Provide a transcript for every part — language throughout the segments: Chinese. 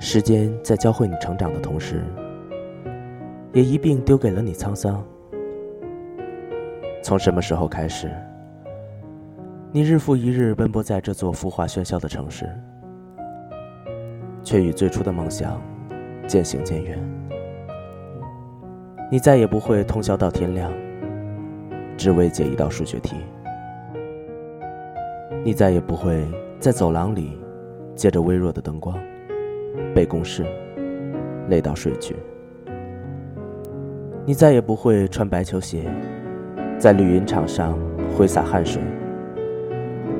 时间在教会你成长的同时，也一并丢给了你沧桑。从什么时候开始，你日复一日奔波在这座浮华喧嚣的城市，却与最初的梦想渐行渐远？你再也不会通宵到天亮，只为解一道数学题；你再也不会在走廊里借着微弱的灯光。背公式，累到睡去。你再也不会穿白球鞋，在绿茵场上挥洒汗水，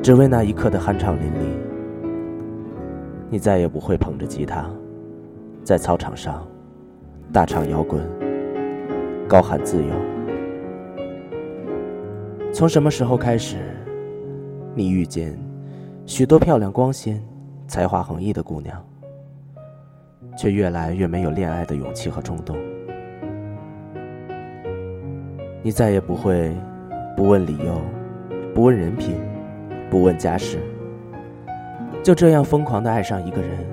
只为那一刻的酣畅淋漓。你再也不会捧着吉他，在操场上大唱摇滚，高喊自由。从什么时候开始，你遇见许多漂亮、光鲜、才华横溢的姑娘？却越来越没有恋爱的勇气和冲动。你再也不会不问理由，不问人品，不问家世，就这样疯狂的爱上一个人，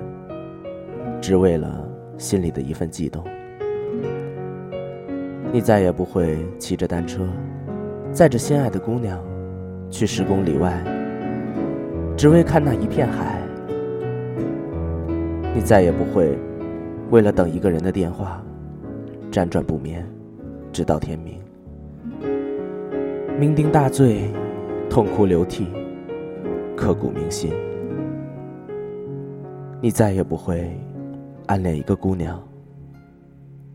只为了心里的一份悸动。你再也不会骑着单车，载着心爱的姑娘，去十公里外，只为看那一片海。你再也不会。为了等一个人的电话，辗转不眠，直到天明。酩酊大醉，痛哭流涕，刻骨铭心。你再也不会暗恋一个姑娘，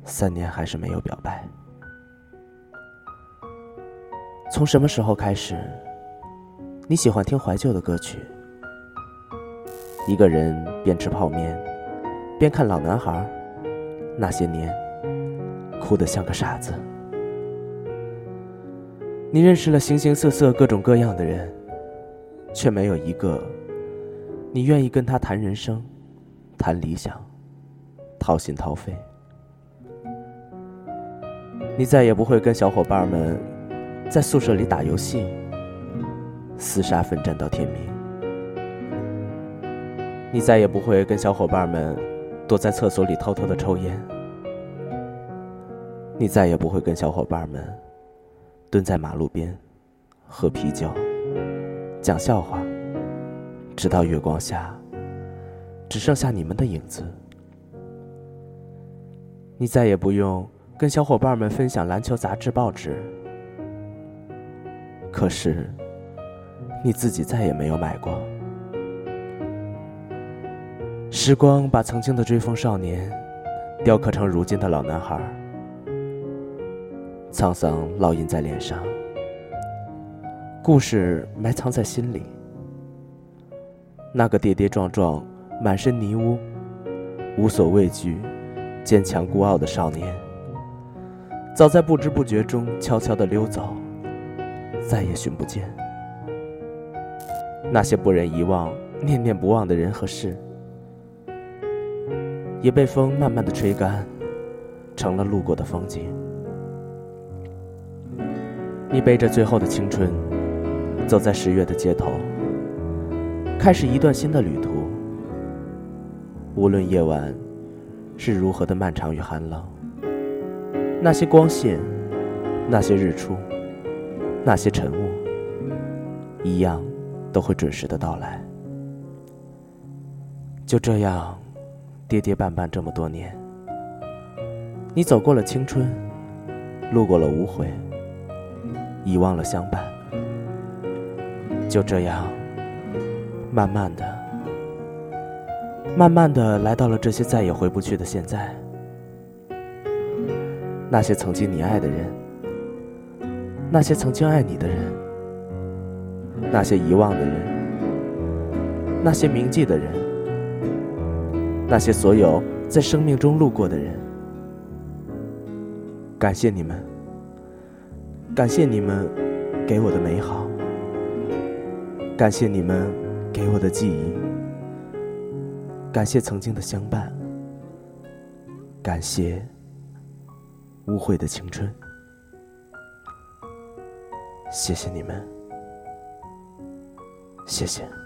三年还是没有表白。从什么时候开始，你喜欢听怀旧的歌曲？一个人边吃泡面。边看老男孩，那些年，哭得像个傻子。你认识了形形色色、各种各样的人，却没有一个你愿意跟他谈人生、谈理想、掏心掏肺。你再也不会跟小伙伴们在宿舍里打游戏、厮杀奋战到天明。你再也不会跟小伙伴们。躲在厕所里偷偷的抽烟，你再也不会跟小伙伴们蹲在马路边喝啤酒、讲笑话，直到月光下只剩下你们的影子。你再也不用跟小伙伴们分享篮球杂志、报纸，可是你自己再也没有买过。时光把曾经的追风少年，雕刻成如今的老男孩，沧桑烙印在脸上，故事埋藏在心里。那个跌跌撞撞、满身泥污、无所畏惧、坚强孤傲的少年，早在不知不觉中悄悄的溜走，再也寻不见。那些不忍遗忘、念念不忘的人和事。也被风慢慢的吹干，成了路过的风景。你背着最后的青春，走在十月的街头，开始一段新的旅途。无论夜晚是如何的漫长与寒冷，那些光线，那些日出，那些晨雾，一样都会准时的到来。就这样。跌跌绊绊这么多年，你走过了青春，路过了无悔，遗忘了相伴，就这样，慢慢的、慢慢的来到了这些再也回不去的现在。那些曾经你爱的人，那些曾经爱你的人，那些遗忘的人，那些铭记的人。那些所有在生命中路过的人，感谢你们，感谢你们给我的美好，感谢你们给我的记忆，感谢曾经的相伴，感谢污秽的青春。谢谢你们，谢谢。